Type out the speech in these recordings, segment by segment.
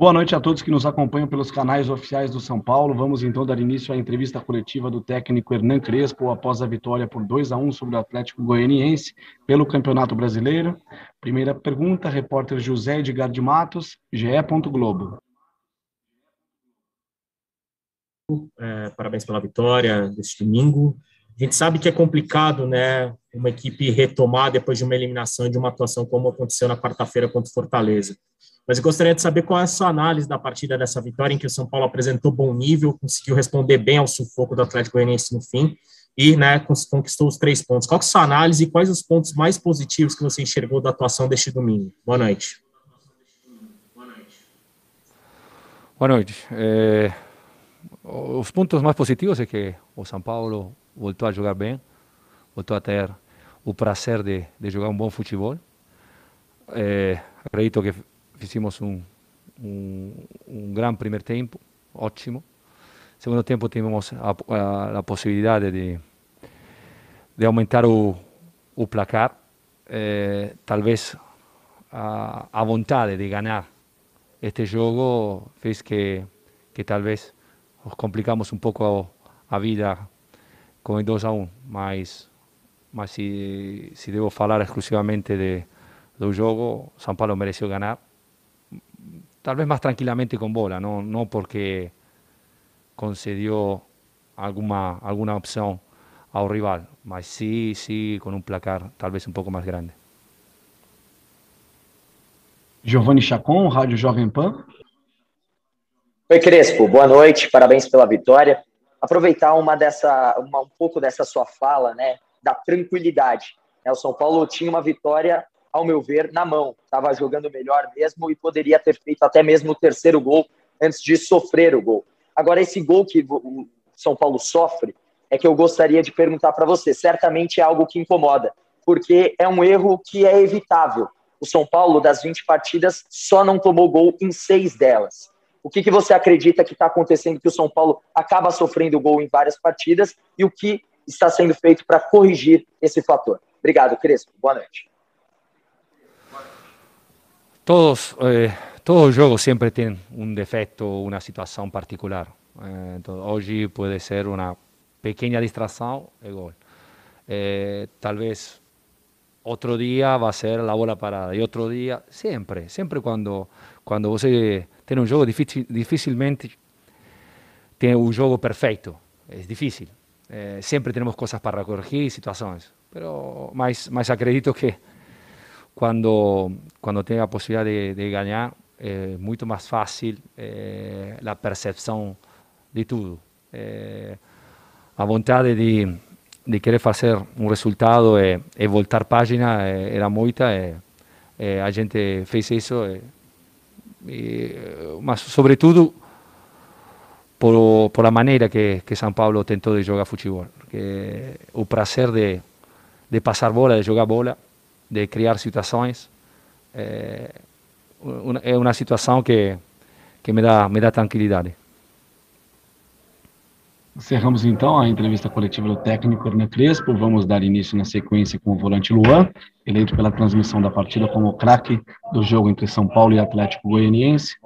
Boa noite a todos que nos acompanham pelos canais oficiais do São Paulo. Vamos então dar início à entrevista coletiva do técnico Hernan Crespo após a vitória por 2 a 1 sobre o Atlético Goianiense pelo Campeonato Brasileiro. Primeira pergunta, repórter José Edgar de Matos, GE. Globo. É, parabéns pela vitória deste domingo. A gente sabe que é complicado, né, uma equipe retomar depois de uma eliminação de uma atuação como aconteceu na quarta-feira contra o Fortaleza. Mas eu gostaria de saber qual é a sua análise da partida dessa vitória, em que o São Paulo apresentou bom nível, conseguiu responder bem ao sufoco do Atlético Goianiense no fim e né, conquistou os três pontos. Qual é a sua análise e quais os pontos mais positivos que você enxergou da atuação deste domingo? Boa noite. Boa noite. É, os pontos mais positivos é que o São Paulo voltou a jogar bem, voltou a ter o prazer de, de jogar um bom futebol. É, acredito que fizemos um, um, um grande primeiro tempo, ótimo. Segundo tempo tivemos a, a, a possibilidade de, de aumentar o, o placar. Eh, talvez a, a vontade de ganhar este jogo fez que, que talvez complicamos um pouco a, a vida com o 2 a 1, mas, mas se, se devo falar exclusivamente de, do jogo, São Paulo mereceu ganhar tal vez más tranquilamente con bola, no, no porque concedió alguna, alguna opción ao rival, mas sí, sí con un placar tal vez un pouco mais grande. Giovanni Chacon, Rádio Jovem Pan. Oi, Crespo, boa noite, parabéns pela vitória. Aproveitar uma dessa, uma, um pouco dessa sua fala, né, da tranquilidade. O São Paulo tinha uma vitória ao meu ver, na mão. Estava jogando melhor mesmo e poderia ter feito até mesmo o terceiro gol antes de sofrer o gol. Agora, esse gol que o São Paulo sofre é que eu gostaria de perguntar para você. Certamente é algo que incomoda, porque é um erro que é evitável. O São Paulo, das 20 partidas, só não tomou gol em seis delas. O que, que você acredita que está acontecendo que o São Paulo acaba sofrendo gol em várias partidas e o que está sendo feito para corrigir esse fator? Obrigado, Crespo. Boa noite. todos, eh, todo juego siempre tiene un defecto, una situación particular. Eh, entonces, hoy puede ser una pequeña distracción y gol. Eh, tal vez otro día va a ser la bola parada y otro día, siempre, siempre cuando, cuando usted tiene un juego difícil, difícilmente tiene un juego perfecto, es difícil. Eh, siempre tenemos cosas para corregir, situaciones, pero más, más acredito que quando, quando tem a possibilidade de, de ganhar, é muito mais fácil é, a percepção de tudo. É, a vontade de, de querer fazer um resultado e, e voltar página é, era muita. E, e a gente fez isso, e, mas sobretudo por, por a maneira que, que São Paulo tentou de jogar futebol. Que o prazer de, de passar bola, de jogar bola, de criar situações. É uma, é uma situação que, que me, dá, me dá tranquilidade. Encerramos então a entrevista coletiva do técnico Hernan Crespo. Vamos dar início na sequência com o volante Luan, eleito pela transmissão da partida como craque do jogo entre São Paulo e Atlético Goianiense.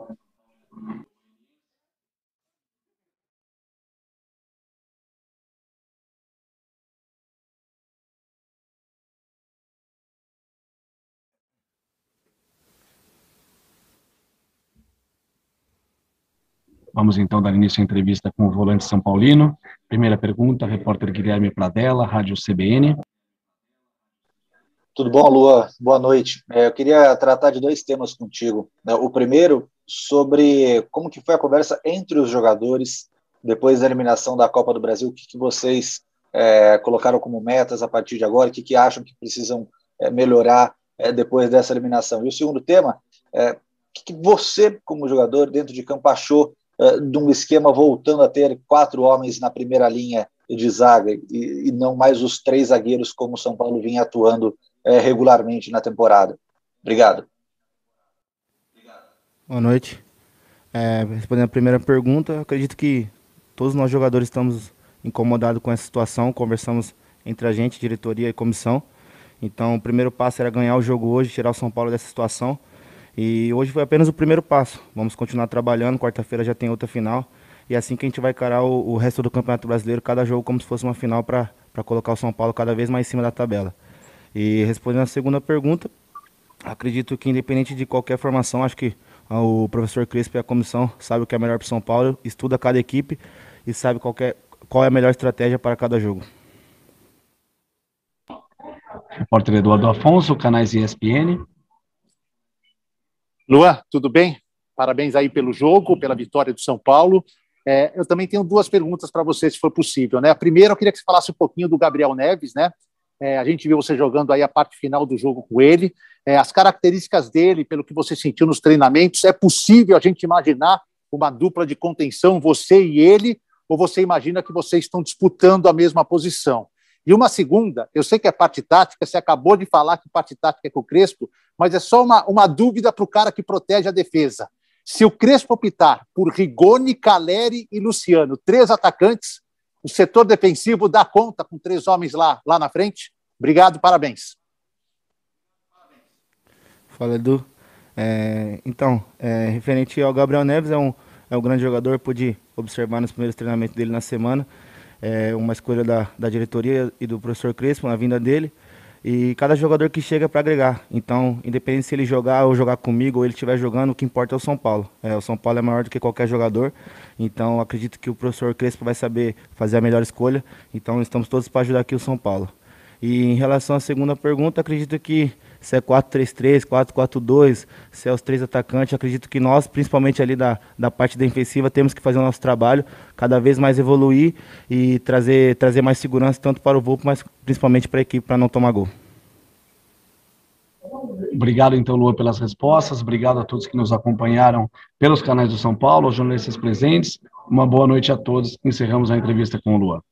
Vamos então dar início à entrevista com o volante São Paulino. Primeira pergunta, repórter Guilherme Pradella, Rádio CBN. Tudo bom, Lua? Boa noite. É, eu queria tratar de dois temas contigo. Né? O primeiro, sobre como que foi a conversa entre os jogadores depois da eliminação da Copa do Brasil, o que, que vocês é, colocaram como metas a partir de agora, o que, que acham que precisam é, melhorar é, depois dessa eliminação. E o segundo tema, é, o que, que você, como jogador, dentro de campo, achou uh, de um esquema voltando a ter quatro homens na primeira linha de zaga e, e não mais os três zagueiros como o São Paulo vinha atuando uh, regularmente na temporada. Obrigado. Boa noite. É, respondendo a primeira pergunta, acredito que todos nós jogadores estamos incomodados com essa situação, conversamos entre a gente, diretoria e comissão. Então, o primeiro passo era ganhar o jogo hoje, tirar o São Paulo dessa situação. E hoje foi apenas o primeiro passo. Vamos continuar trabalhando, quarta-feira já tem outra final. E é assim que a gente vai encarar o, o resto do Campeonato Brasileiro, cada jogo como se fosse uma final para colocar o São Paulo cada vez mais em cima da tabela. E respondendo a segunda pergunta, acredito que independente de qualquer formação, acho que o professor Crespo e a comissão sabem o que é melhor para o São Paulo, estuda cada equipe e sabe qual é, qual é a melhor estratégia para cada jogo. Repórter Eduardo Afonso, canais ESPN. Luan, tudo bem? Parabéns aí pelo jogo, pela vitória do São Paulo. É, eu também tenho duas perguntas para você, se for possível. Né? A primeira, eu queria que você falasse um pouquinho do Gabriel Neves, né? É, a gente viu você jogando aí a parte final do jogo com ele. É, as características dele, pelo que você sentiu nos treinamentos, é possível a gente imaginar uma dupla de contenção, você e ele, ou você imagina que vocês estão disputando a mesma posição? E uma segunda, eu sei que é parte tática, você acabou de falar que parte tática é com o Crespo, mas é só uma, uma dúvida para o cara que protege a defesa. Se o Crespo optar por Rigoni, Caleri e Luciano, três atacantes, o setor defensivo dá conta com três homens lá, lá na frente? Obrigado, parabéns. Fala, Edu. É, então, é, referente ao Gabriel Neves, é um, é um grande jogador, pude observar nos primeiros treinamentos dele na semana é uma escolha da, da diretoria e do professor Crespo na vinda dele. E cada jogador que chega para agregar. Então, independente se ele jogar ou jogar comigo ou ele estiver jogando, o que importa é o São Paulo. É, o São Paulo é maior do que qualquer jogador. Então, acredito que o professor Crespo vai saber fazer a melhor escolha. Então, estamos todos para ajudar aqui o São Paulo. E em relação à segunda pergunta, acredito que se é 4-3-3, 4-4-2, se é os três atacantes, acredito que nós, principalmente ali da, da parte defensiva, temos que fazer o nosso trabalho, cada vez mais evoluir e trazer, trazer mais segurança tanto para o Volpo, mas principalmente para a equipe, para não tomar gol. Obrigado, então, Lua, pelas respostas. Obrigado a todos que nos acompanharam pelos canais do São Paulo, aos jornalistas presentes. Uma boa noite a todos. Encerramos a entrevista com o Lua.